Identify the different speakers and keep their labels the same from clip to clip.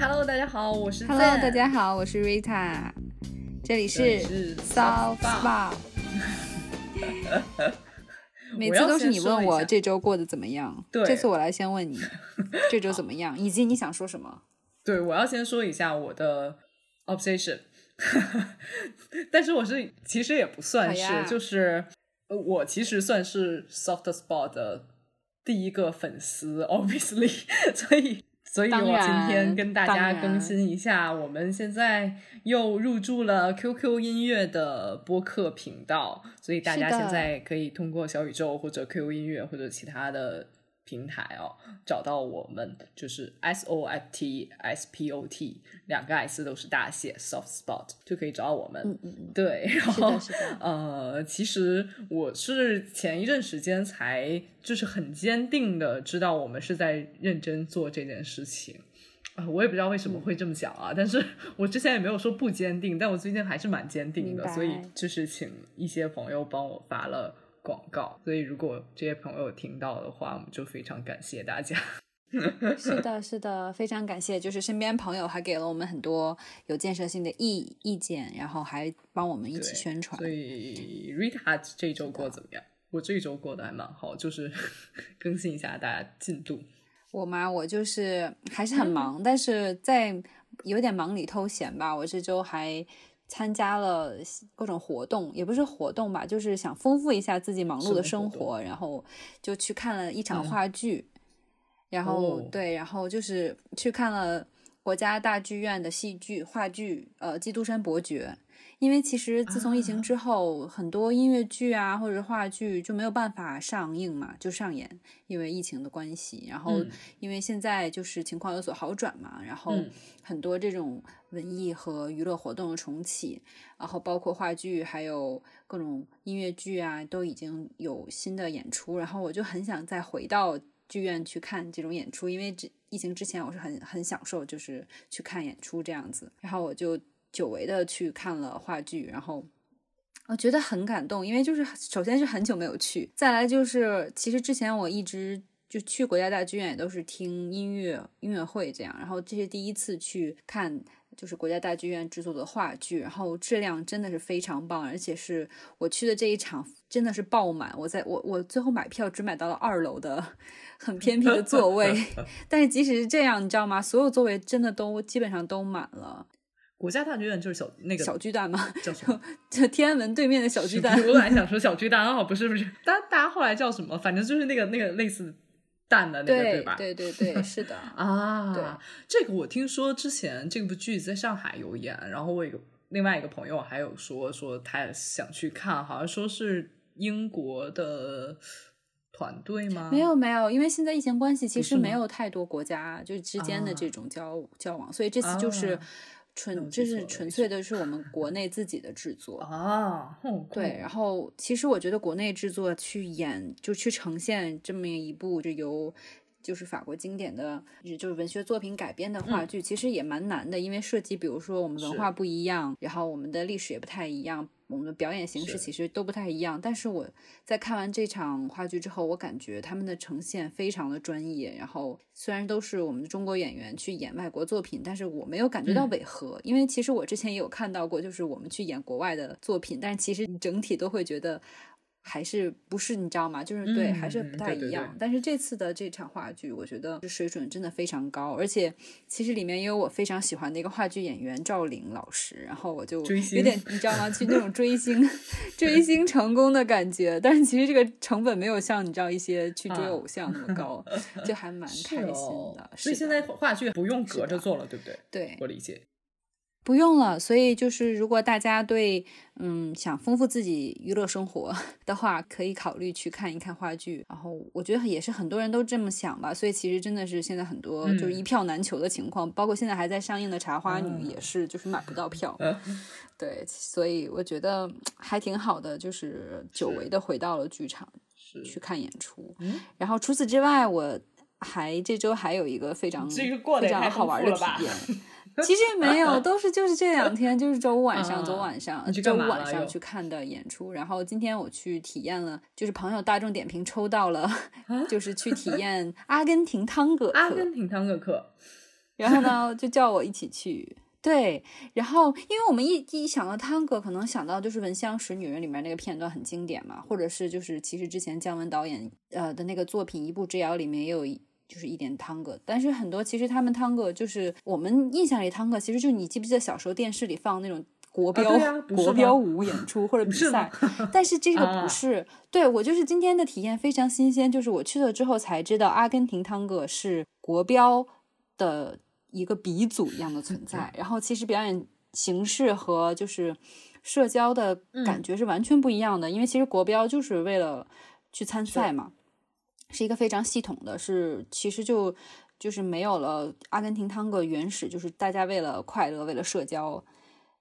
Speaker 1: Hello，大家好，我是
Speaker 2: Hello，大家好，我是 Rita，这里是 Soft Spa。每次都是你问我这周过得怎么样，这次我来先问你 这周怎么样，以及你想说什么。
Speaker 1: 对，我要先说一下我的 obsession，但是我是其实也不算是，就是我其实算是 Soft spot 的第一个粉丝，obviously，所以。所以我今天跟大家更新一下，我们现在又入驻了 QQ 音乐的播客频道，所以大家现在可以通过小宇宙或者 QQ 音乐或者其他的。平台哦，找到我们就是 S O F T S P O T 两个 S 都是大写，Soft Spot 就可以找到我们。
Speaker 2: 嗯嗯嗯，
Speaker 1: 对。然后呃，其实我是前一阵时间才就是很坚定的知道我们是在认真做这件事情啊，我也不知道为什么会这么想啊，但是 我之前也没有说不坚定，但我最近还是蛮坚定的，所以就是请一些朋友帮我发了。广告，所以如果这些朋友听到的话，我们就非常感谢大家。
Speaker 2: 是的，是的，非常感谢，就是身边朋友还给了我们很多有建设性的意意见，然后还帮我们一起宣传。
Speaker 1: 所以 Rita 这周过怎么样？我这周过得还蛮好，就是更新一下大家进度。
Speaker 2: 我嘛，我就是还是很忙，但是在有点忙里偷闲吧。我这周还。参加了各种活动，也不是活动吧，就是想丰富一下自己忙碌的生活，然后就去看了一场话剧，然后对，然后就是去看了国家大剧院的戏剧话剧，呃，《基督山伯爵》。因为其实自从疫情之后，很多音乐剧啊或者话剧就没有办法上映嘛，就上演，因为疫情的关系。然后因为现在就是情况有所好转嘛，然后很多这种文艺和娱乐活动的重启，然后包括话剧还有各种音乐剧啊，都已经有新的演出。然后我就很想再回到剧院去看这种演出，因为这疫情之前我是很很享受，就是去看演出这样子。然后我就。久违的去看了话剧，然后我觉得很感动，因为就是首先是很久没有去，再来就是其实之前我一直就去国家大剧院也都是听音乐音乐会这样，然后这是第一次去看就是国家大剧院制作的话剧，然后质量真的是非常棒，而且是我去的这一场真的是爆满，我在我我最后买票只买到了二楼的很偏僻的座位，但是即使是这样，你知道吗？所有座位真的都基本上都满了。
Speaker 1: 国家大剧院就是小那个
Speaker 2: 小巨蛋吗？
Speaker 1: 叫什么？
Speaker 2: 就天安门对面的小巨蛋。
Speaker 1: 我本来想说小巨蛋啊，不是不是，大大家后来叫什么？反正就是那个那个类似蛋的那个，
Speaker 2: 对
Speaker 1: 吧？
Speaker 2: 对对对，是的
Speaker 1: 啊。
Speaker 2: 对，
Speaker 1: 这个我听说之前这部剧在上海有演，然后我有另外一个朋友还有说说他想去看，好像说是英国的团队吗？
Speaker 2: 没有没有，因为现在疫情关系，其实没有太多国家就之间的这种交交往，所以这次就是。纯就是纯粹的是我们国内自己的制作
Speaker 1: 啊，
Speaker 2: 对。然后其实我觉得国内制作去演就去呈现这么一部就由就是法国经典的就是文学作品改编的话剧，其实也蛮难的，因为涉及比如说我们文化不一样，然后我们的历史也不太一样。我们的表演形式其实都不太一样，但是我在看完这场话剧之后，我感觉他们的呈现非常的专业。然后虽然都是我们的中国演员去演外国作品，但是我没有感觉到违和，因为其实我之前也有看到过，就是我们去演国外的作品，但是其实整体都会觉得。还是不是你知道吗？就是对，还是不太一样。但是这次的这场话剧，我觉得水准真的非常高，而且其实里面也有我非常喜欢的一个话剧演员赵玲老师，然后我就有点你知道吗？去那种追星、追星成功的感觉。但是其实这个成本没有像你知道一些去追偶像那么高，就还蛮 开心的。
Speaker 1: 所以现在话剧不用隔着做了，对不对？
Speaker 2: 对，
Speaker 1: 我理解。
Speaker 2: 不用了，所以就是如果大家对嗯想丰富自己娱乐生活的话，可以考虑去看一看话剧。然后我觉得也是很多人都这么想吧，所以其实真的是现在很多就是一票难求的情况，包括现在还在上映的《茶花女》也是，就是买不到票。对，所以我觉得还挺好的，就是久违的回到了剧场去看演出。然后除此之外，我还这周还有一个非常非常好玩的体验。其实没有，都是就是这两天，就是周五晚上，周五晚上，周五晚上去看的演出。然后今天我去体验了，就是朋友大众点评抽到了，就是去体验阿根廷汤哥
Speaker 1: 阿根廷汤哥课。
Speaker 2: 然后呢就叫我一起去。对，然后因为我们一一想到汤哥，可能想到就是《闻香识女人》里面那个片段很经典嘛，或者是就是其实之前姜文导演呃的那个作品《一步之遥》里面也有就是一点汤哥，但是很多其实他们汤哥就是我们印象里汤哥，其实就你记不记得小时候电视里放那种国标国标舞演出或者比赛，但是这个不是，对我就是今天的体验非常新鲜，就是我去了之后才知道阿根廷汤哥是国标的。一个鼻祖一样的存在，然后其实表演形式和就是社交的感觉是完全不一样的，因为其实国标就是为了去参赛嘛，是一个非常系统的，是其实就就是没有了阿根廷汤戈原始，就是大家为了快乐，为了社交，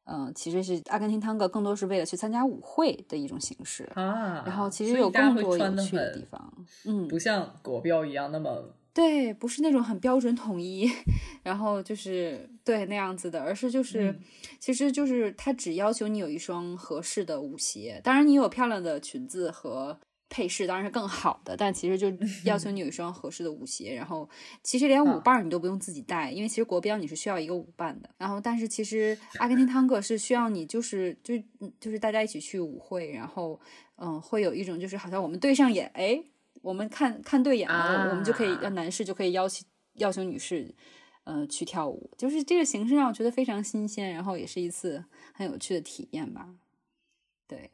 Speaker 2: 嗯，其实是阿根廷汤戈更多是为了去参加舞会的一种形式
Speaker 1: 啊，
Speaker 2: 然后其实有更多有趣的地方，嗯，
Speaker 1: 不像国标一样那么。
Speaker 2: 对，不是那种很标准统一，然后就是对那样子的，而是就是，其实就是他只要求你有一双合适的舞鞋，当然你有漂亮的裙子和配饰，当然是更好的，但其实就要求你有一双合适的舞鞋，然后其实连舞伴你都不用自己带，因为其实国标你是需要一个舞伴的，然后但是其实阿根廷探戈是需要你就是就就是大家一起去舞会，然后嗯会有一种就是好像我们对上眼，哎。我们看看对眼了，我们就可以让男士就可以邀请要求女士，呃，去跳舞。就是这个形式让我觉得非常新鲜，然后也是一次很有趣的体验吧。对，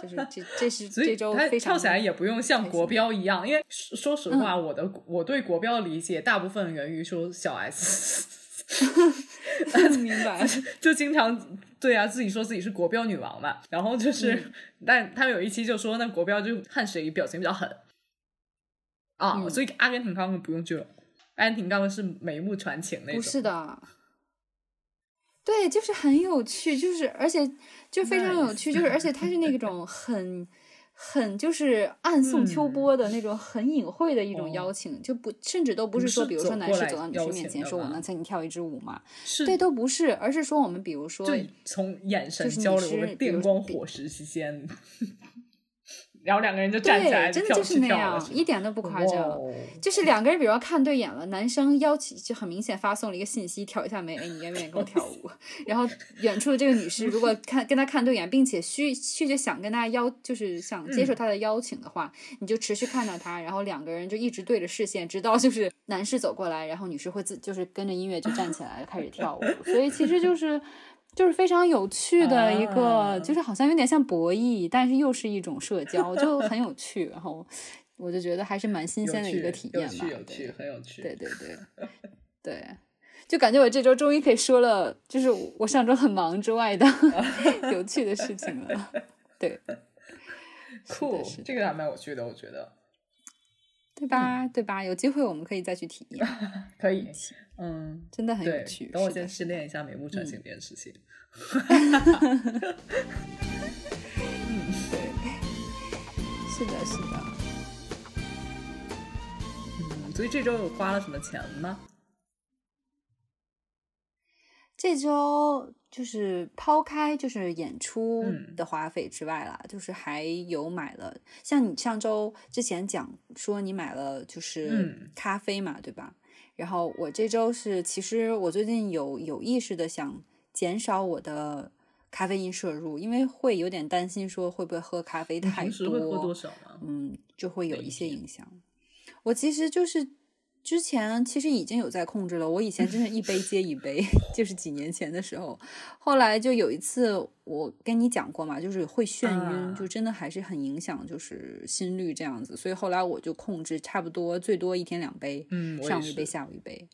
Speaker 2: 就是这这是 这周非
Speaker 1: 常跳起来也不用像国标一样，因为说实话，我的我对国标的理解大部分源于说小 S，
Speaker 2: 明白？
Speaker 1: 就经常对啊，自己说自己是国标女王嘛，然后就是，但他们有一期就说那国标就看谁表情比较狠。啊，所以阿根廷他们不用救，阿根廷他们是眉目传情那种。
Speaker 2: 不是的，对，就是很有趣，就是而且就非常有趣，就是而且他是那种很很就是暗送秋波的那种很隐晦的一种邀请，就不甚至都不是说，比如说男士走到女士面前说我能请你跳一支舞吗？对，都不是，而是说我们比如说
Speaker 1: 从眼神交流电光火石之间。然后两个人就站起来，
Speaker 2: 真的就是那样，一点都不夸张。就是两个人，比如说看对眼了，男生邀请就很明显发送了一个信息，挑一下眉，哎，你愿不愿意跟我跳舞？然后远处的这个女士如果看跟他看对眼，并且需确实想跟他邀，就是想接受他的邀请的话，你就持续看到他，然后两个人就一直对着视线，直到就是男士走过来，然后女士会自就是跟着音乐就站起来开始跳舞。所以其实就是。就是非常有趣的一个，就是好像有点像博弈，但是又是一种社交，就很有趣。然后我就觉得还是蛮新鲜的一个体验吧，
Speaker 1: 有趣，很有趣。
Speaker 2: 对对对 对，就感觉我这周终于可以说了，就是我上周很忙之外的 有趣的事情了。对，
Speaker 1: 酷，这个还蛮有趣的，我觉得，
Speaker 2: 对吧？对吧？有机会我们可以再去体验，
Speaker 1: 可以。嗯，
Speaker 2: 真的很有趣。
Speaker 1: 等我先试练一下眉目传情这件事情。
Speaker 2: 嗯，对，是的，是的。
Speaker 1: 嗯，所以这周有花了什么钱吗？
Speaker 2: 这周就是抛开就是演出的花费之外啦，就是还有买了，像你上周之前讲说你买了就是咖啡嘛，对吧？然后我这周是，其实我最近有有意识的想减少我的咖啡因摄入，因为会有点担心说会不会喝咖啡太多，
Speaker 1: 会喝多少
Speaker 2: 嗯，就会有一些影响。我其实就是。之前其实已经有在控制了，我以前真是一杯接一杯，就是几年前的时候。后来就有一次我跟你讲过嘛，就是会眩晕，就真的还是很影响，就是心率这样子。所以后来我就控制，差不多最多一天两杯，
Speaker 1: 嗯，
Speaker 2: 上午一杯，下午一杯，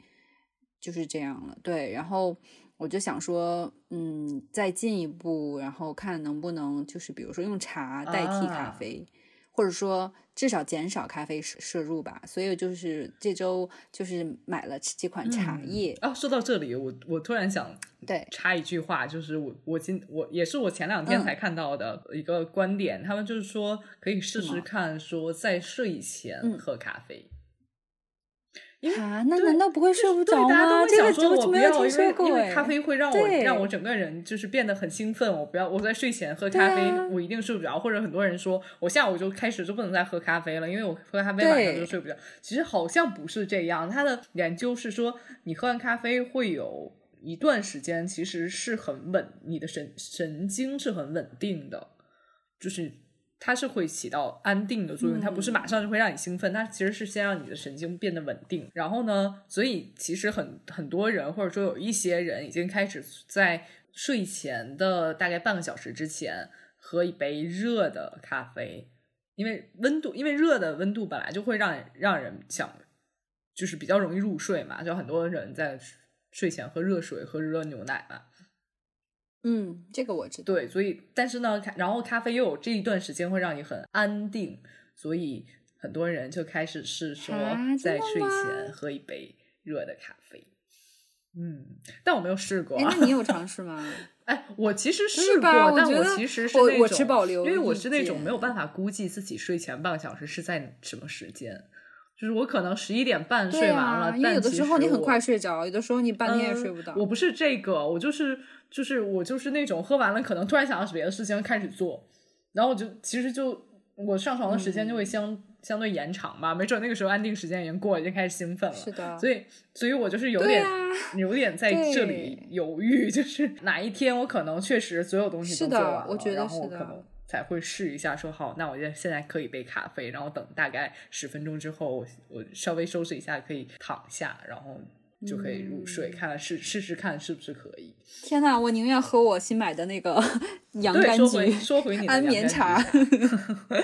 Speaker 2: 就是这样了。对，然后我就想说，嗯，再进一步，然后看能不能就是比如说用茶代替咖啡。或者说至少减少咖啡摄摄入吧，所以就是这周就是买了几款茶叶。
Speaker 1: 哦。说到这里，我我突然想
Speaker 2: 对。
Speaker 1: 插一句话，就是我我今我也是我前两天才看到的一个观点，他们就是说可以试试看，说在睡前喝咖啡。
Speaker 2: 啊，那难道不会睡不着
Speaker 1: 吗？
Speaker 2: 这个
Speaker 1: 说我不要，因为因为
Speaker 2: 咖
Speaker 1: 啡会让我让我整个人就是变得很兴奋。我不要我在睡前喝咖啡，我一定睡不着。或者很多人说我下午就开始就不能再喝咖啡了，因为我喝咖啡晚上就睡不着。其实好像不是这样，他的研究是说，你喝完咖啡会有一段时间其实是很稳，你的神神经是很稳定的，就是。它是会起到安定的作用，它不是马上就会让你兴奋，它其实是先让你的神经变得稳定。然后呢，所以其实很很多人或者说有一些人已经开始在睡前的大概半个小时之前喝一杯热的咖啡，因为温度，因为热的温度本来就会让让人想就是比较容易入睡嘛，就很多人在睡前喝热水、喝热牛奶嘛。
Speaker 2: 嗯，这个我知
Speaker 1: 道。对，所以但是呢，然后咖啡又有这一段时间会让你很安定，所以很多人就开始是说在睡前喝一杯热的咖啡。嗯，但我没有试过。
Speaker 2: 那你有 尝试吗？
Speaker 1: 哎，我其实试过，但我其实是
Speaker 2: 我持保留，
Speaker 1: 因为我是那种没有办法估计自己睡前半个小时是在什么时间。就是我可能十一点半睡完了，
Speaker 2: 因为有的
Speaker 1: 时
Speaker 2: 候你很快睡着，有的时候你半天也睡不到。
Speaker 1: 我不是这个，我就是就是我就是那种喝完了可能突然想到别的事情开始做，然后我就其实就我上床的时间就会相相对延长吧，没准那个时候安定时间已经过了，已经开始兴奋了。
Speaker 2: 是的，
Speaker 1: 所以所以我就是有点有点在这里犹豫，就是哪一天我可能确实所有东西都做完了，然后我可能。才会试一下，说好，那我现现在可以杯咖啡，然后等大概十分钟之后，我我稍微收拾一下，可以躺下，然后就可以入睡。看看试试试看是不是可以。
Speaker 2: 天呐，我宁愿喝我新买的那个 洋甘菊
Speaker 1: 说回你
Speaker 2: 安眠茶。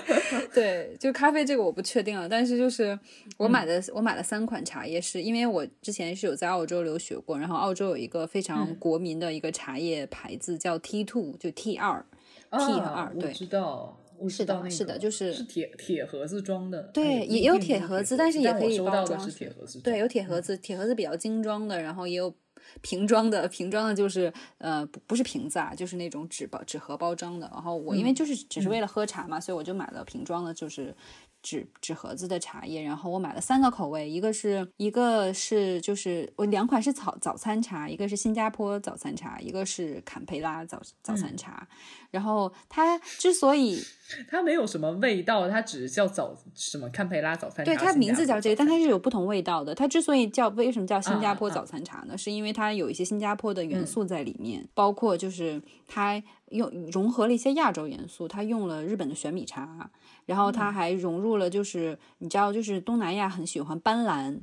Speaker 2: 对，就咖啡这个我不确定了，但是就是我买的，我买了三款茶叶，是因为我之前是有在澳洲留学过，然后澳洲有一个非常国民的一个茶叶牌子叫 T Two，就 T 二。T 和二，对，
Speaker 1: 知道，
Speaker 2: 是的，是的，就是
Speaker 1: 是铁铁盒子装的，
Speaker 2: 对，也有铁盒子，但是也可以包装，
Speaker 1: 是铁盒子，
Speaker 2: 对，有铁盒子，铁盒子比较精装的，然后也有瓶装的，瓶装的就是呃不不是瓶子啊，就是那种纸包纸盒包装的，然后我因为就是只是为了喝茶嘛，所以我就买了瓶装的，就是。纸纸盒子的茶叶，然后我买了三个口味，一个是一个是就是我两款是早早餐茶，一个是新加坡早餐茶，一个是坎培拉早早餐茶。然后它之所以
Speaker 1: 它没有什么味道，它只是叫早什么坎培拉早餐茶。
Speaker 2: 对，它名字叫这个，但它是有不同味道的。它之所以叫为什么叫新加坡早餐茶呢？是因为它有一些新加坡的元素在里面，包括就是它用融合了一些亚洲元素，它用了日本的玄米茶。然后它还融入了，就是你知道，就是东南亚很喜欢斑斓，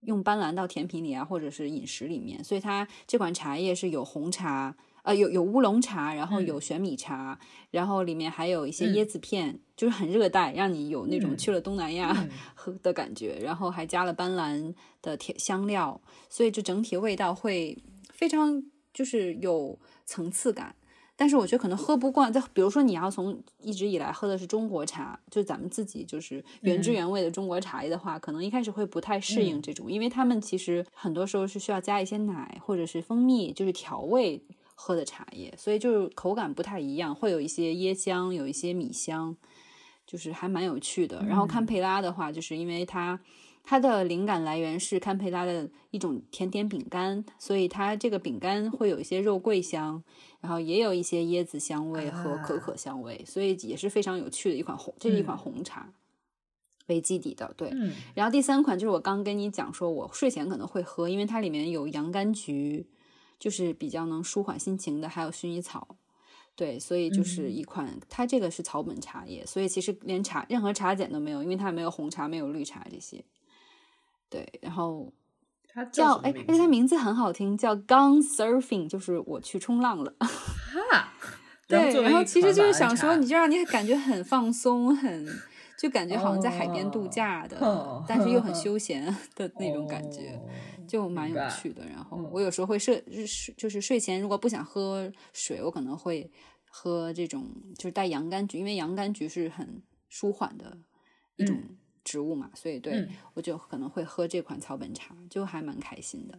Speaker 2: 用斑斓到甜品里啊，或者是饮食里面，所以它这款茶叶是有红茶，呃，有有乌龙茶，然后有玄米茶，然后里面还有一些椰子片，就是很热带，让你有那种去了东南亚 喝的感觉，然后还加了斑斓的甜香料，所以这整体味道会非常就是有层次感。但是我觉得可能喝不惯，在比如说你要从一直以来喝的是中国茶，就咱们自己就是原汁原味的中国茶叶的话，可能一开始会不太适应这种，因为他们其实很多时候是需要加一些奶或者是蜂蜜，就是调味喝的茶叶，所以就是口感不太一样，会有一些椰香，有一些米香，就是还蛮有趣的。然后堪培拉的话，就是因为它。它的灵感来源是堪培拉的一种甜点饼干，所以它这个饼干会有一些肉桂香，然后也有一些椰子香味和可可香味，所以也是非常有趣的一款红，这是一款红茶为基底的。对，然后第三款就是我刚跟你讲说，我睡前可能会喝，因为它里面有洋甘菊，就是比较能舒缓心情的，还有薰衣草。对，所以就是一款，它这个是草本茶叶，所以其实连茶任何茶碱都没有，因为它没有红茶，没有绿茶这些。对，然后
Speaker 1: 它叫
Speaker 2: 哎，而且它名字很好听，叫 Gone Surfing，就是我去冲浪了。
Speaker 1: 哈，
Speaker 2: 对，然后其实就是想说，你就让你感觉很放松，很就感觉好像在海边度假的，但是又很休闲 的那种感觉，就蛮有趣的。然后我有时候会睡睡，就是睡前如果不想喝水，我可能会喝这种就是带洋甘菊，因为洋甘菊是很舒缓的一种。植物嘛，所以对我就可能会喝这款草本茶，就还蛮开心的。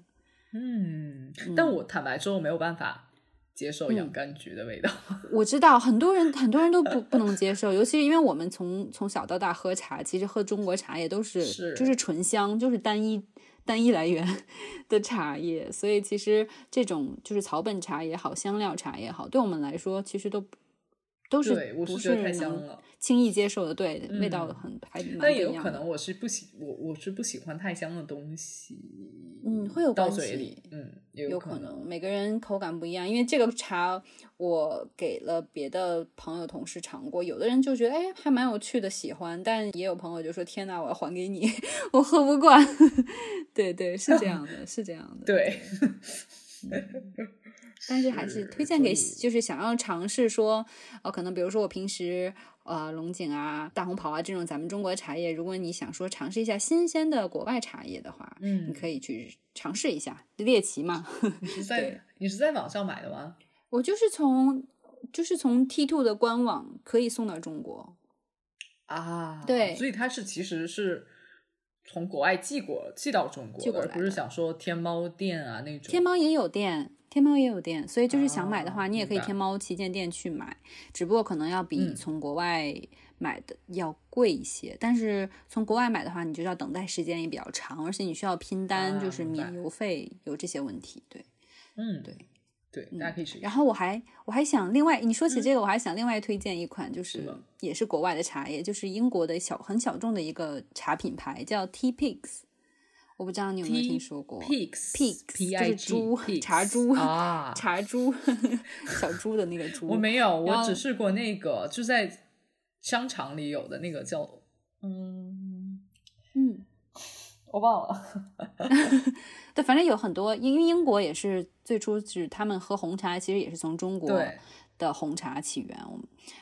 Speaker 1: 嗯，但我坦白说，我没有办法接受洋甘菊的味道。
Speaker 2: 我知道很多人很多人都不不能接受，尤其是因为我们从从小到大喝茶，其实喝中国茶叶都是就是醇香，就是单一单一来源 的茶叶，所以其实这种就是草本茶也好，香料茶也好，对我们来说其实都都是不是
Speaker 1: 太香了。
Speaker 2: 轻易接受的，对，味道很还蛮
Speaker 1: 但也有可能我是不喜我我是不喜欢太香的东西，
Speaker 2: 嗯，会有
Speaker 1: 到嘴里，嗯，
Speaker 2: 有
Speaker 1: 可
Speaker 2: 能每个人口感不一样。因为这个茶我给了别的朋友同事尝过，有的人就觉得哎还蛮有趣的，喜欢，但也有朋友就说天哪，我要还给你，我喝不惯。对对，是这样的，是这样的，
Speaker 1: 对。
Speaker 2: 但是还是推荐给就是想要尝试说，呃，可能比如说我平时。呃，龙井啊，大红袍啊，这种咱们中国茶叶，如果你想说尝试一下新鲜的国外茶叶的话，
Speaker 1: 嗯，
Speaker 2: 你可以去尝试一下猎奇嘛。
Speaker 1: 你是 在你是在网上买的吗？
Speaker 2: 我就是从就是从 T Two 的官网可以送到中国
Speaker 1: 啊。
Speaker 2: 对，
Speaker 1: 所以它是其实是从国外寄过寄到中国，而不是想说天猫店啊那种。
Speaker 2: 天猫也有店。天猫也有店，所以就是想买的话，你也可以天猫旗舰店去买，只不过可能要比从国外买的要贵一些。但是从国外买的话，你就要等待时间也比较长，而且你需要拼单，就是免邮费，有这些问题。对，
Speaker 1: 嗯，
Speaker 2: 对，
Speaker 1: 对，大家可以去。
Speaker 2: 然后我还我还想另外，你说起这个，我还想另外推荐一款，就是也是国外的茶叶，就是英国的小很小众的一个茶品牌，叫 T Pigs。我不知道你有没有听说过
Speaker 1: ，pigs，
Speaker 2: 就是猪，茶猪啊，茶猪，小猪的那个猪。
Speaker 1: 我没有，我只试过那个，就在商场里有的那个叫，
Speaker 2: 嗯嗯，
Speaker 1: 我忘了。
Speaker 2: 对，反正有很多，因为英国也是最初是他们喝红茶，其实也是从中国的红茶起源。我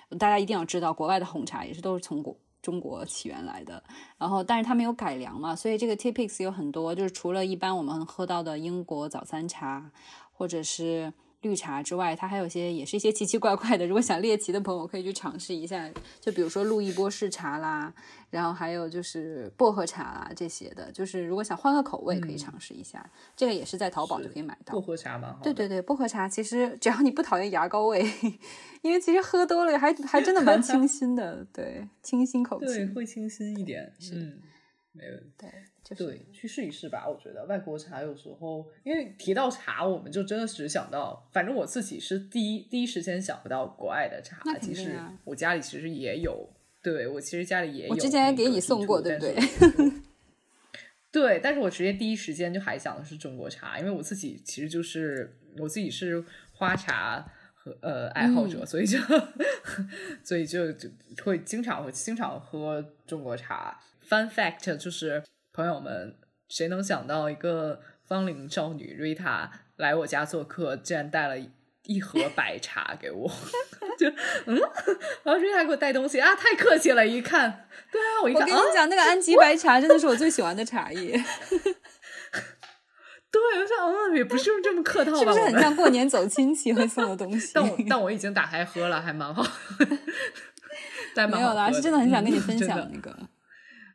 Speaker 2: 们大家一定要知道，国外的红茶也是都是从国。中国起源来的，然后但是他们有改良嘛，所以这个 Tipix 有很多，就是除了一般我们喝到的英国早餐茶，或者是。绿茶之外，它还有些也是一些奇奇怪怪的。如果想猎奇的朋友可以去尝试一下，就比如说路易波士茶啦，然后还有就是薄荷茶啦这些的。就是如果想换个口味，可以尝试一下。这个也是在淘宝就可以买到。
Speaker 1: 薄荷茶吗？
Speaker 2: 对对对，薄荷茶其实只要你不讨厌牙膏味，因为其实喝多了还还真的蛮清新的。对，清新口气。
Speaker 1: 对，会清新一点。
Speaker 2: 是，
Speaker 1: 没有
Speaker 2: 对。
Speaker 1: 对，去试一试吧。我觉得外国茶有时候，因为提到茶，我们就真的只想到，反正我自己是第一第一时间想不到国外的茶。其实我家里其实也有，对我其实家里也有。
Speaker 2: 我之前给你送过，对不对？
Speaker 1: 对，但是我直接第一时间就还想的是中国茶，因为我自己其实就是我自己是花茶和呃爱好者，所以就 所以就就会经常会经常喝中国茶。Fun fact 就是。朋友们，谁能想到一个芳龄少女瑞塔来我家做客，竟然带了一盒 白茶给我？就嗯，然后瑞塔给我带东西啊，太客气了！一看，对啊，我一看，
Speaker 2: 我跟你讲，那个安吉白茶真的是我最喜欢的茶叶。
Speaker 1: 对，我想，嗯，也不是这么客套吧？
Speaker 2: 是不是很像过年走亲戚会送的东西？
Speaker 1: 但我但我已经打开喝了，还蛮好。
Speaker 2: 没有啦，是真的很想跟你分享那个。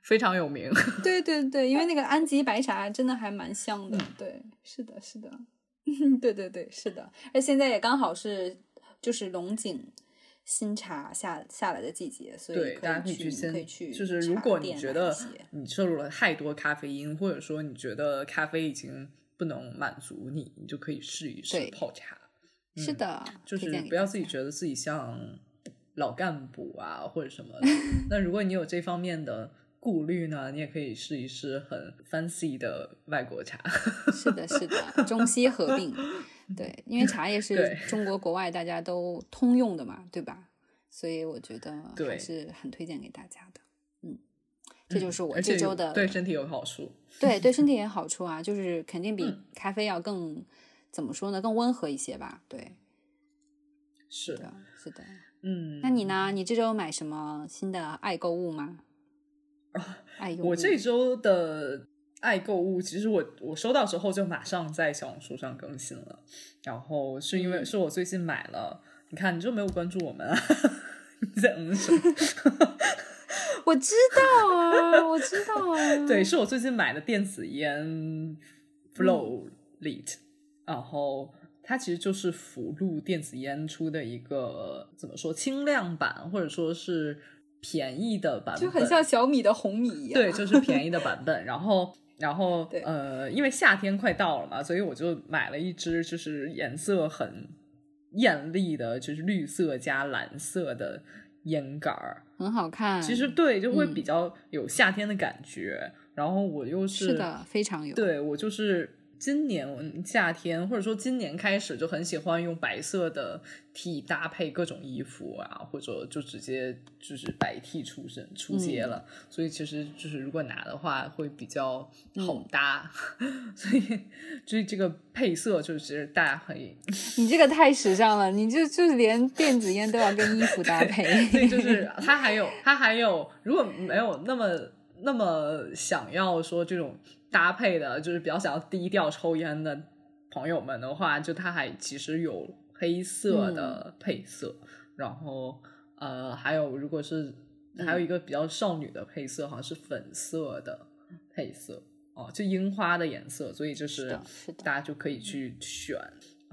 Speaker 1: 非常有名，
Speaker 2: 对对对，因为那个安吉白茶真的还蛮香的，对，是的，是的，对对对，是的，而现在也刚好是就是龙井新茶下下来的季节，所以
Speaker 1: 大家可以
Speaker 2: 去
Speaker 1: 先，
Speaker 2: 可以去，
Speaker 1: 就是如果你觉得你摄入了太多咖啡因，或者说你觉得咖啡已经不能满足你，你就可以试一试泡茶，
Speaker 2: 是的，
Speaker 1: 就是不要自己觉得自己像老干部啊或者什么，那如果你有这方面的。顾虑呢？你也可以试一试很 fancy 的外国茶。
Speaker 2: 是的，是的，中西合并。对，因为茶叶是中国国外大家都通用的嘛，对吧？所以我觉得还是很推荐给大家的。嗯，这就是我这周的
Speaker 1: 对身体有好处。
Speaker 2: 对，对身体也好处啊，就是肯定比咖啡要更怎么说呢？更温和一些吧？对，
Speaker 1: 是
Speaker 2: 的，是的。
Speaker 1: 嗯，
Speaker 2: 那你呢？你这周买什么新的爱购物吗？
Speaker 1: 我这周的爱购物，其实我我收到之后就马上在小红书上更新了。然后是因为是我最近买了，你看你就没有关注我们啊？你在嗯什么？
Speaker 2: 我知道啊，我知道啊。
Speaker 1: 对，是我最近买的电子烟 Flow Lit，然后它其实就是福禄电子烟出的一个怎么说轻量版，或者说是便宜的版本，
Speaker 2: 就很像小米的红米一样。
Speaker 1: 对，就是便宜的版本。然后，然后呃，因为夏天快到了嘛，所以我就买了一支，就是颜色很艳丽的，就是绿色加蓝色的烟杆儿，
Speaker 2: 很好看。
Speaker 1: 其实对，就会比较有夏天的感觉。然后我又
Speaker 2: 是的，非常有。
Speaker 1: 对我就是。今年夏天，或者说今年开始，就很喜欢用白色的 T 搭配各种衣服啊，或者就直接就是白 T 出身出街了。所以其实就是如果拿的话，会比较好搭。所以所以这个配色就是大家可以。
Speaker 2: 你这个太时尚了，你就就是连电子烟都要跟衣服搭配。
Speaker 1: 对，就是 它还有它还有，如果没有那么那么想要说这种。搭配的就是比较想要低调抽烟的朋友们的话，就它还其实有黑色的配色，然后呃还有如果是还有一个比较少女的配色，好像是粉色的配色哦，就樱花的颜色，所以就是大家就可以去选。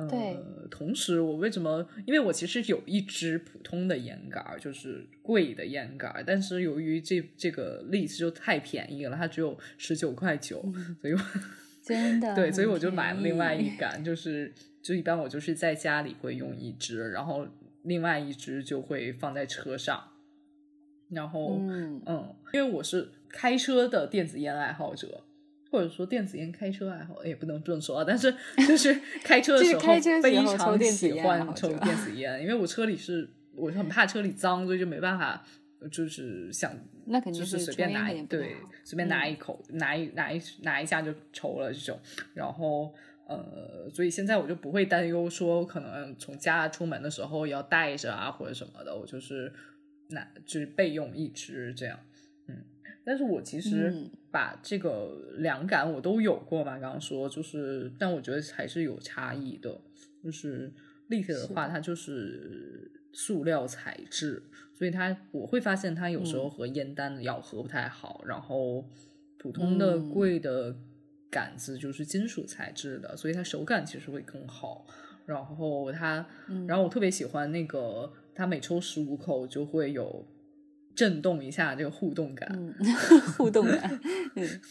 Speaker 2: 对，
Speaker 1: 同时我为什么？因为我其实有一支普通的烟杆，就是贵的烟杆，但是由于这这个例子就太便宜了，它只有十九块九，所以我
Speaker 2: 真的
Speaker 1: 对，所以我就买了另外一杆，就是就一般我就是在家里会用一支，然后另外一支就会放在车上，然后嗯嗯，因为我是开车的电子烟爱好者。或者说电子烟开车爱好也不能这么说啊，但是就是 开车的时候非常喜欢抽电子 烟，因为我车里是我很怕车里脏，所以就没办法，就是想
Speaker 2: 那肯定
Speaker 1: 是随便拿一对随便拿一口拿一拿一拿一下就抽了这种，然后呃，所以现在我就不会担忧说可能从家出门的时候要带着啊或者什么的，我就是拿就是备用一支这样。但是我其实把这个两感我都有过嘛，刚刚说就是，但我觉得还是有差异的。就是立体的话，它就是塑料材质，所以它我会发现它有时候和烟弹的咬合不太好。然后普通的贵的杆子就是金属材质的，所以它手感其实会更好。然后它，然后我特别喜欢那个，它每抽十五口就会有。震动一下这个互动感，
Speaker 2: 互动感，嗯，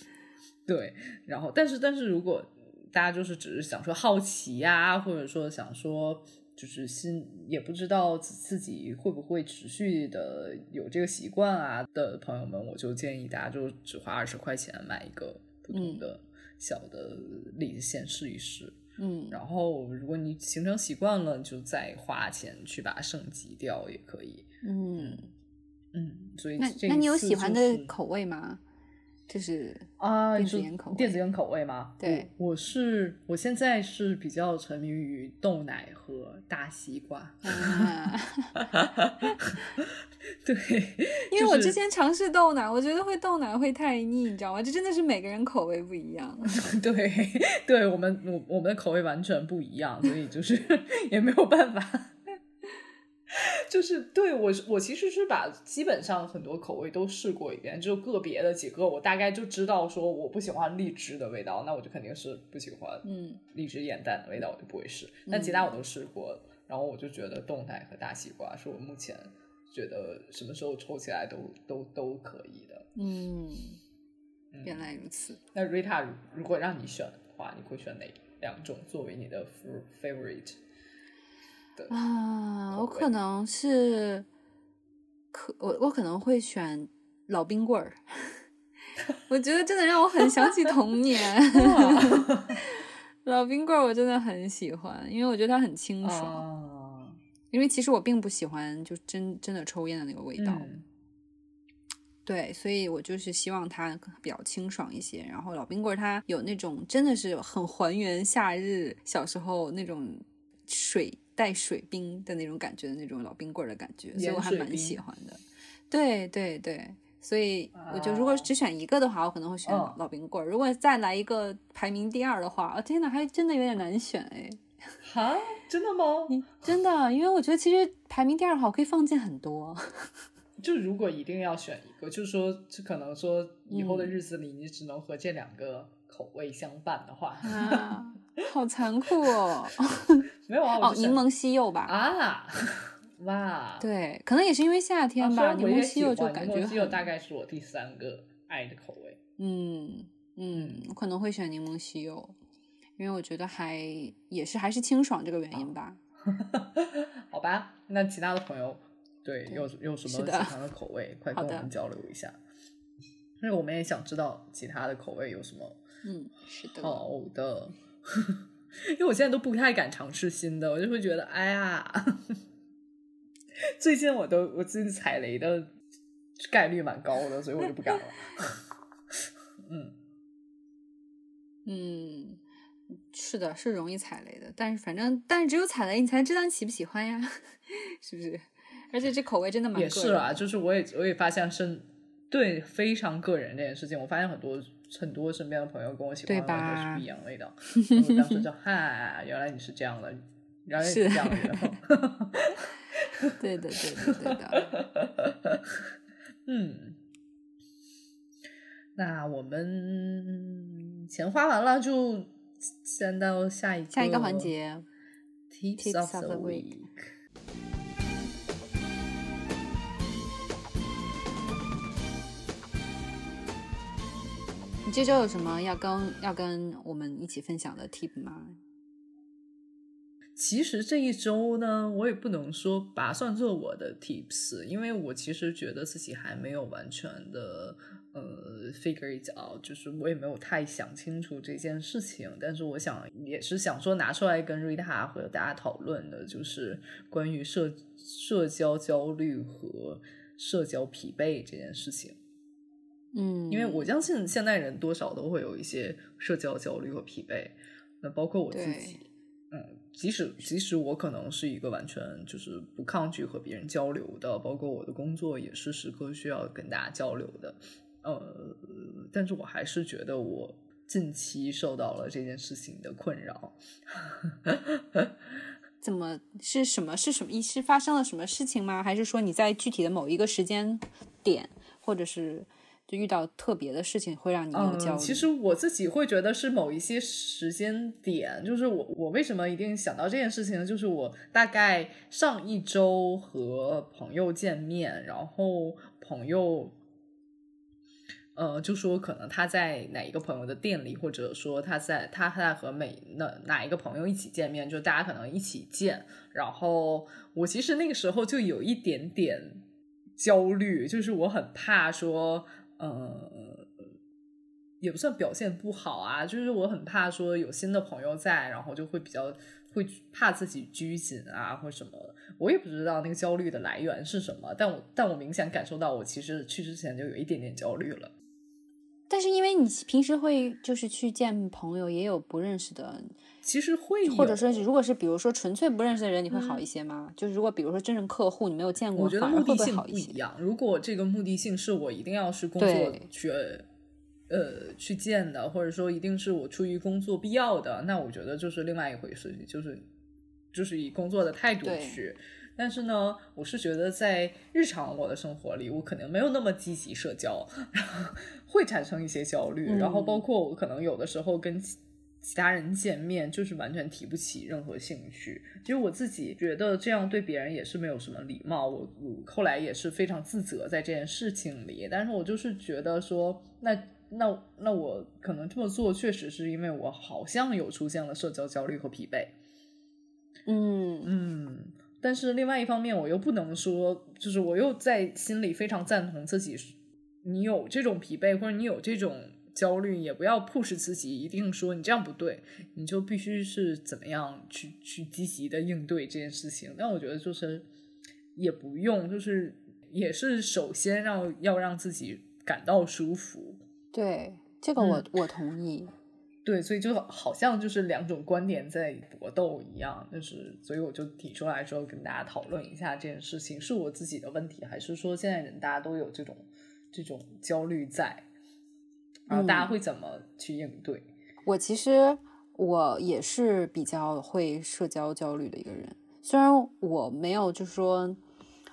Speaker 1: 对。然后，但是，但是如果大家就是只是想说好奇呀，或者说想说就是心也不知道自己会不会持续的有这个习惯啊的朋友们，我就建议大家就只花二十块钱买一个普通的小的离子线试一试，
Speaker 2: 嗯。
Speaker 1: 然后，如果你形成习惯了，就再花钱去把它升级掉也可以，
Speaker 2: 嗯。
Speaker 1: 嗯，所以
Speaker 2: 那那你有喜欢的口味吗？就是
Speaker 1: 啊，
Speaker 2: 电子烟口味
Speaker 1: 电子烟口味吗？
Speaker 2: 对，
Speaker 1: 我是我现在是比较沉迷于豆奶和大西瓜。对，
Speaker 2: 因为我之前尝试豆奶，我觉得会豆奶会太腻，你知道吗？这真的是每个人口味不一样。
Speaker 1: 对，对我们我我们的口味完全不一样，所以就是也没有办法。就是对我，我其实是把基本上很多口味都试过一遍，就个别的几个，我大概就知道说我不喜欢荔枝的味道，那我就肯定是不喜欢，
Speaker 2: 嗯，
Speaker 1: 荔枝烟弹的味道我就不会试。但其他我都试过，然后我就觉得冻奶和大西瓜是我目前觉得什么时候抽起来都都都可以的。
Speaker 2: 嗯，原来如此。
Speaker 1: 那 Rita 如果让你选的话，你会选哪两种作为你的 favorite？
Speaker 2: 啊，我可能是可我我可能会选老冰棍儿，我觉得真的让我很想起童年。老冰棍儿我真的很喜欢，因为我觉得它很清爽。因为其实我并不喜欢就真真的抽烟的那个味道。对，所以我就是希望它比较清爽一些。然后老冰棍儿它有那种真的是很还原夏日小时候那种水。带水冰的那种感觉的那种老冰棍儿的感觉，所以我还蛮喜欢的。对对对，所以我就如果只选一个的话，我可能会选老冰棍儿。如果再来一个排名第二的话，啊天哪，还真的有点难选哎。
Speaker 1: 哈，真的吗？
Speaker 2: 真的，因为我觉得其实排名第二的话，我可以放进很多。
Speaker 1: 就如果一定要选一个，就是说，就可能说以后的日子里，你只能和这两个口味相伴的话。
Speaker 2: 好残酷哦！
Speaker 1: 没有啊，
Speaker 2: 哦，柠檬西柚吧？
Speaker 1: 啊，哇，
Speaker 2: 对，可能也是因为夏天吧，柠檬西柚就感觉。
Speaker 1: 柠檬西柚大概是我第三个爱的口味。
Speaker 2: 嗯嗯，我可能会选柠檬西柚，因为我觉得还也是还是清爽这个原因吧。
Speaker 1: 好吧，那其他的朋友对有有什么喜欢的口味，快跟我们交流一下。因为我们也想知道其他的口味有什么。
Speaker 2: 嗯，是的。
Speaker 1: 好的，因为我现在都不太敢尝试新的，我就会觉得，哎呀，最近我都我最近踩雷的概率蛮高的，所以我就不敢了。嗯
Speaker 2: 嗯，是的，是容易踩雷的，但是反正，但是只有踩雷，你才知道你喜不喜欢呀，是不是？而且这口味真的蛮
Speaker 1: 也是啊，就是我也我也发现是，对非常个人这件事情，我发现很多。很多身边的朋友跟我喜欢的完全是不一样的味道，我当时就 哈，原来你是这样的，原来你是这样的，
Speaker 2: 对的，对的，对的，
Speaker 1: 嗯，那我们钱花完了，就先到下一
Speaker 2: 下一个环节
Speaker 1: ，Tips of the Week。
Speaker 2: 你这周有什么要跟要跟我们一起分享的 tip 吗？
Speaker 1: 其实这一周呢，我也不能说把它算作我的 tips，因为我其实觉得自己还没有完全的呃 figure it out，就是我也没有太想清楚这件事情。但是我想也是想说拿出来跟瑞塔和大家讨论的，就是关于社社交焦虑和社交疲惫这件事情。
Speaker 2: 嗯，
Speaker 1: 因为我相信现代人多少都会有一些社交焦虑和疲惫，那包括我自己，嗯，即使即使我可能是一个完全就是不抗拒和别人交流的，包括我的工作也是时刻需要跟大家交流的，呃，但是我还是觉得我近期受到了这件事情的困扰。
Speaker 2: 怎么是什么是什么？是发生了什么事情吗？还是说你在具体的某一个时间点，或者是？就遇到特别的事情会让你有焦虑。
Speaker 1: 其实我自己会觉得是某一些时间点，就是我我为什么一定想到这件事情呢？就是我大概上一周和朋友见面，然后朋友，呃，就说可能他在哪一个朋友的店里，或者说他在他在和每哪哪一个朋友一起见面，就大家可能一起见。然后我其实那个时候就有一点点焦虑，就是我很怕说。呃，也不算表现不好啊，就是我很怕说有新的朋友在，然后就会比较会怕自己拘谨啊，或什么。我也不知道那个焦虑的来源是什么，但我但我明显感受到，我其实去之前就有一点点焦虑了。
Speaker 2: 但是因为你平时会就是去见朋友，也有不认识的。
Speaker 1: 其实会，
Speaker 2: 或者说，如果是比如说纯粹不认识的人，你会好一些吗？就是如果比如说真正客户你没有见过，
Speaker 1: 我觉得目的性不一样。如果这个目的性是我一定要是工作去呃去见的，或者说一定是我出于工作必要的，那我觉得就是另外一回事，就是就是以工作的态度去。但是呢，我是觉得在日常我的生活里，我可能没有那么积极社交，会产生一些焦虑。然后包括我可能有的时候跟。其他人见面就是完全提不起任何兴趣，其实我自己觉得这样对别人也是没有什么礼貌。我我后来也是非常自责在这件事情里，但是我就是觉得说，那那那我可能这么做确实是因为我好像有出现了社交焦虑和疲惫。
Speaker 2: 嗯
Speaker 1: 嗯，但是另外一方面，我又不能说，就是我又在心里非常赞同自己，你有这种疲惫或者你有这种。焦虑也不要 push 自己，一定说你这样不对，你就必须是怎么样去去积极的应对这件事情。但我觉得就是也不用，就是也是首先让要让自己感到舒服。
Speaker 2: 对，这个我我同意。
Speaker 1: 对，所以就好像就是两种观点在搏斗一样，就是所以我就提出来说跟大家讨论一下这件事情，是我自己的问题，还是说现在人大家都有这种这种焦虑在？然后大家会怎么去应对？
Speaker 2: 我其实我也是比较会社交焦虑的一个人，虽然我没有，就是说，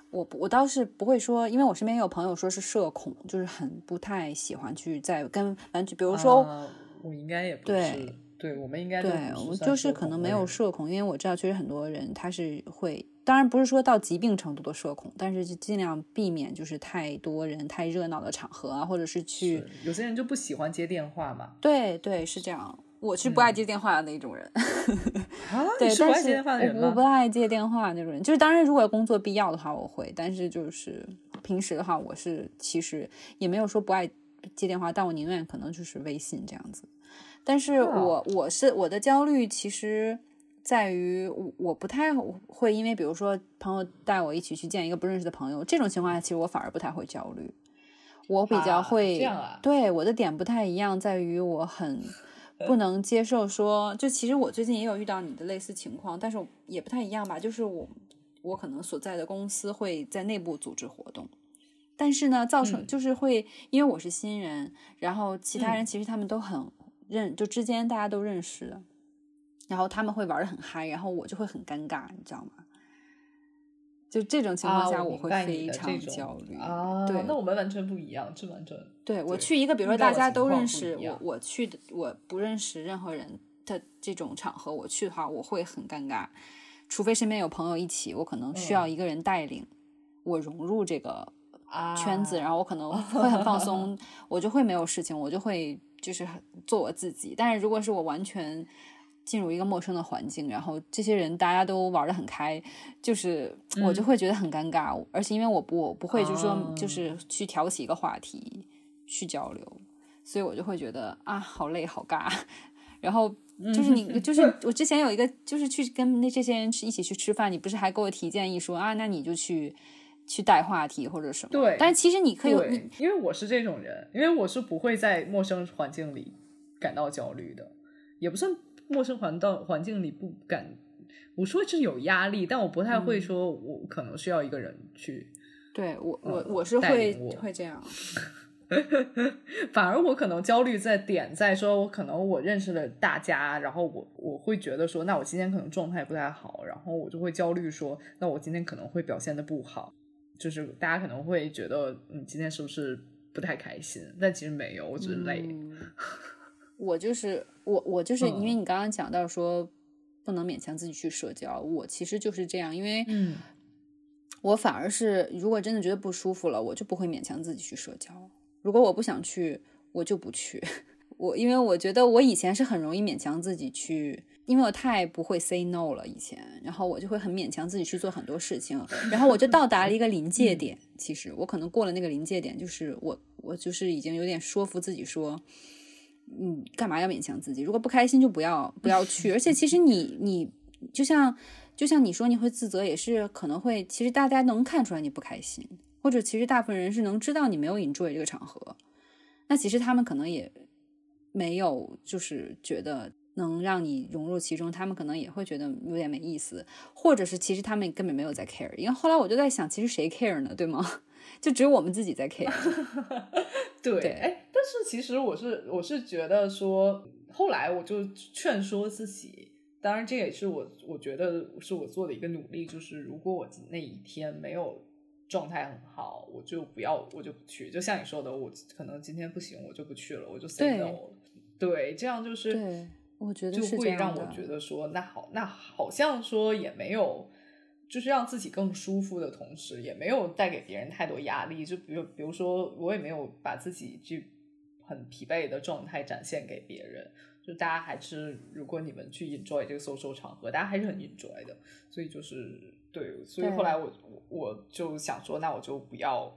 Speaker 2: 我我倒是不会说，因为我身边有朋友说是社恐，就是很不太喜欢去在跟，反正比如说，
Speaker 1: 我应该也不
Speaker 2: 对，
Speaker 1: 对，我们应该
Speaker 2: 对我就是可能没有社恐，因为我知道确实很多人他是会，当然不是说到疾病程度的社恐，但是就尽量避免就是太多人、太热闹的场合啊，或者是去
Speaker 1: 有些人就不喜欢接电话嘛。
Speaker 2: 对对，是这样。我是不爱接电话的那种人，
Speaker 1: 啊，
Speaker 2: 对，但是
Speaker 1: 我
Speaker 2: 我不爱接电话那种人，就是当然如果工作必要的话我会，但是就是平时的话我是其实也没有说不爱接电话，但我宁愿可能就是微信这样子。但是我我是我的焦虑其实在于我不太会因为比如说朋友带我一起去见一个不认识的朋友这种情况下，其实我反而不太会焦虑，我比较会，对我的点不太一样，在于我很。不能接受说，就其实我最近也有遇到你的类似情况，但是也不太一样吧。就是我，我可能所在的公司会在内部组织活动，但是呢，造成就是会因为我是新人，然后其他人其实他们都很认，就之间大家都认识，然后他们会玩的很嗨，然后我就会很尴尬，你知道吗？就这种情况下，
Speaker 1: 我
Speaker 2: 会非常焦虑
Speaker 1: 啊。
Speaker 2: 对，
Speaker 1: 那我们完全不一样，这完全。
Speaker 2: 对我去一个，比如说大家都认识我，我去的我不认识任何人的这种场合，我去的话我会很尴尬。除非身边有朋友一起，我可能需要一个人带领我融入这个圈子，然后我可能会很放松，我就会没有事情，我就会就是做我自己。但是如果是我完全。进入一个陌生的环境，然后这些人大家都玩的很开，就是我就会觉得很尴尬，而且因为我不我不会就是说就是去挑起一个话题去交流，所以我就会觉得啊好累好尬。然后就是你 就是我之前有一个就是去跟那这些人一起去吃饭，你不是还给我提建议说啊那你就去去带话题或者什么？
Speaker 1: 对，
Speaker 2: 但其实你可以，
Speaker 1: 因为我是这种人，因为我是不会在陌生环境里感到焦虑的，也不算。陌生环到环境里不敢，我说是有压力，但我不太会说，我可能需要一个人去。
Speaker 2: 对我，我我是会会这样。
Speaker 1: 反而我可能焦虑在点在说，我可能我认识了大家，然后我我会觉得说，那我今天可能状态不太好，然后我就会焦虑说，那我今天可能会表现的不好，就是大家可能会觉得你今天是不是不太开心？但其实没有，我只是累。
Speaker 2: 我就是我，我就是因为你刚刚讲到说不能勉强自己去社交，我其实就是这样，因为我反而是如果真的觉得不舒服了，我就不会勉强自己去社交。如果我不想去，我就不去。我因为我觉得我以前是很容易勉强自己去，因为我太不会 say no 了以前，然后我就会很勉强自己去做很多事情，然后我就到达了一个临界点。其实我可能过了那个临界点，就是我我就是已经有点说服自己说。嗯，干嘛要勉强自己？如果不开心就不要不要去。而且其实你你就像就像你说你会自责，也是可能会。其实大家能看出来你不开心，或者其实大部分人是能知道你没有 enjoy 这个场合。那其实他们可能也没有就是觉得能让你融入其中，他们可能也会觉得有点没意思，或者是其实他们根本没有在 care。因为后来我就在想，其实谁 care 呢？对吗？就只有我们自己在 care。
Speaker 1: 对，哎，但是其实我是我是觉得说，后来我就劝说自己，当然这也是我我觉得是我做的一个努力，就是如果我那一天没有状态很好，我就不要，我就不去。就像你说的，我可能今天不行，我就不去了，我就 say no 了。对，这样就是，
Speaker 2: 对，我觉得
Speaker 1: 就会让我觉得说，那好，那好像说也没有。就是让自己更舒服的同时，也没有带给别人太多压力。就比如，比如说，我也没有把自己就很疲惫的状态展现给别人。就大家还是，如果你们去 enjoy 这个 social 场合，大家还是很 enjoy 的。所以就是对，所以后来我我就想说，那我就不要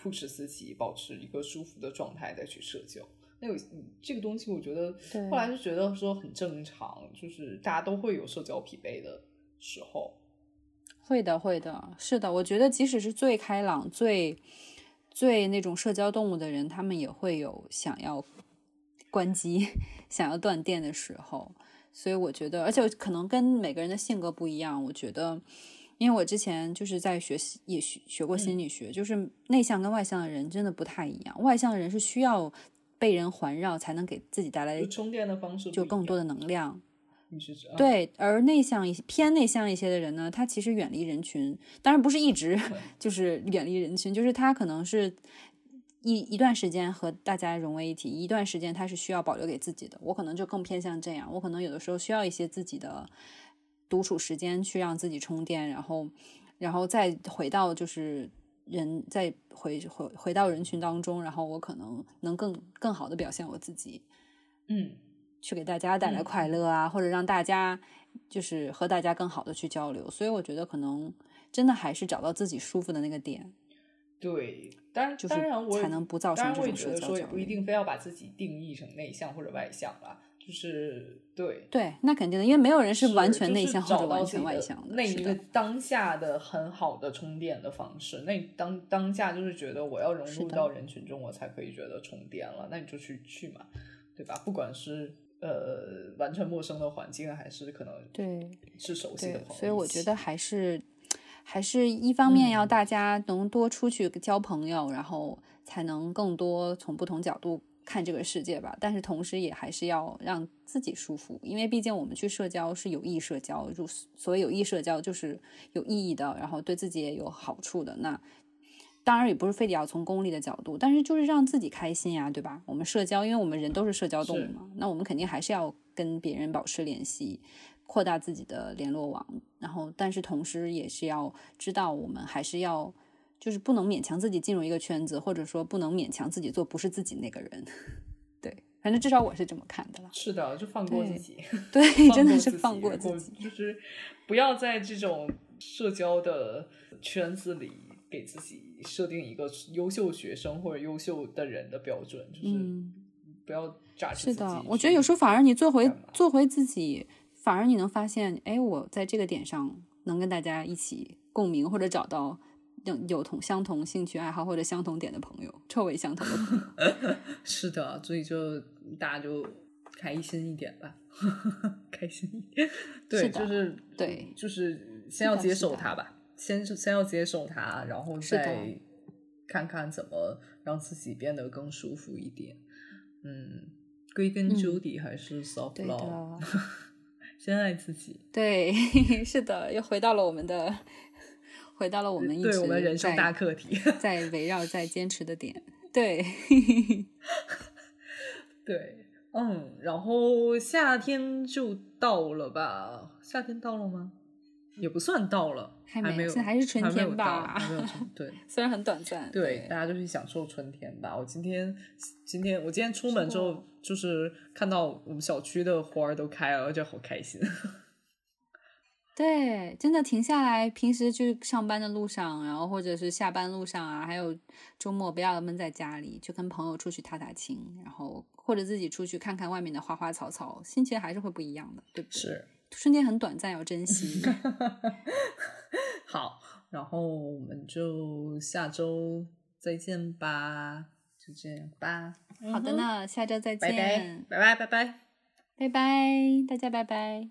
Speaker 1: push 自己，保持一个舒服的状态再去社交。那有这个东西，我觉得后来就觉得说很正常，就是大家都会有社交疲惫的时候。
Speaker 2: 会的，会的，是的。我觉得，即使是最开朗、最最那种社交动物的人，他们也会有想要关机、想要断电的时候。所以，我觉得，而且可能跟每个人的性格不一样。我觉得，因为我之前就是在学习，也学学过心理学，就是内向跟外向的人真的不太一样。外向的人是需要被人环绕，才能给自己带来
Speaker 1: 充电的方式，
Speaker 2: 就更多的能量。
Speaker 1: 是
Speaker 2: 对，而内向一些、偏内向一些的人呢，他其实远离人群，当然不是一直 就是远离人群，就是他可能是一一段时间和大家融为一体，一段时间他是需要保留给自己的。我可能就更偏向这样，我可能有的时候需要一些自己的独处时间去让自己充电，然后，然后再回到就是人再回回回到人群当中，然后我可能能更更好的表现我自己，
Speaker 1: 嗯，
Speaker 2: 去给大家带来快乐啊，或者让大家就是和大家更好的去交流。所以我觉得可能真的还是找到自己舒服的那个点。
Speaker 1: 对，当然，
Speaker 2: 当
Speaker 1: 然，我
Speaker 2: 才能不造成这种
Speaker 1: 社交说也不一定非要把自己定义成内向或者外向啦，就是对
Speaker 2: 对，那肯定的，因为没有人
Speaker 1: 是
Speaker 2: 完全内向或者完全外向
Speaker 1: 的。那一个当下的很好的充电的方式，那当当下就是觉得我要融入到人群中，我才可以觉得充电了。那你就去去嘛，对吧？不管是呃完全陌生的环境，还是可能
Speaker 2: 对
Speaker 1: 是熟悉的朋友，
Speaker 2: 所以我觉得还是。还是一方面要大家能多出去交朋友，然后才能更多从不同角度看这个世界吧。但是同时也还是要让自己舒服，因为毕竟我们去社交是有益社交，就所谓有益社交就是有意义的，然后对自己也有好处的。那当然也不是非得要从功利的角度，但是就是让自己开心呀，对吧？我们社交，因为我们人都是社交动物嘛，那我们肯定还是要跟别人保持联系。扩大自己的联络网，然后，但是同时也是要知道，我们还是要，就是不能勉强自己进入一个圈子，或者说不能勉强自己做不是自己那个人。对，反正至少我是这么看的了。
Speaker 1: 是的，就放过自己。
Speaker 2: 对，真的是放过自己，
Speaker 1: 就是不要在这种社交的圈子里给自己设定一个优秀学生或者优秀的人的标准，就是不要榨取
Speaker 2: 是的，我觉得有时候反而你做回做回自己。反而你能发现，哎，我在这个点上能跟大家一起共鸣，或者找到有有同相同兴趣爱好或者相同点的朋友，臭味相同的朋友。
Speaker 1: 是的，所以就大家就开心一点吧，开心一点。对，就是
Speaker 2: 对，
Speaker 1: 就是先要接受它吧，先先要接受它，然后再看看怎么让自己变得更舒服一点。嗯，归根究底还是 soft love。先爱自己，
Speaker 2: 对，是的，又回到了我们的，回到了我们一直
Speaker 1: 我们人生大课题，
Speaker 2: 在围绕在坚持的点，对，
Speaker 1: 对，嗯，然后夏天就到了吧？夏天到了吗？也不算到了，还
Speaker 2: 没
Speaker 1: 有，
Speaker 2: 还是春天吧？
Speaker 1: 还没有 对，
Speaker 2: 虽然很短暂。
Speaker 1: 对，大家就去享受春天吧。我今天，今天我今天出门之后，就是看到我们小区的花儿都开了，我觉得好开心。
Speaker 2: 对，真的停下来，平时去上班的路上，然后或者是下班路上啊，还有周末不要闷在家里，就跟朋友出去踏踏青，然后或者自己出去看看外面的花花草草，心情还是会不一样的，对不对？
Speaker 1: 是。
Speaker 2: 春天很短暂，要珍惜。
Speaker 1: 好，然后我们就下周再见吧，就这样吧。
Speaker 2: 好的呢，下周再见，
Speaker 1: 拜拜，拜拜，拜拜，
Speaker 2: 拜拜，大家拜拜。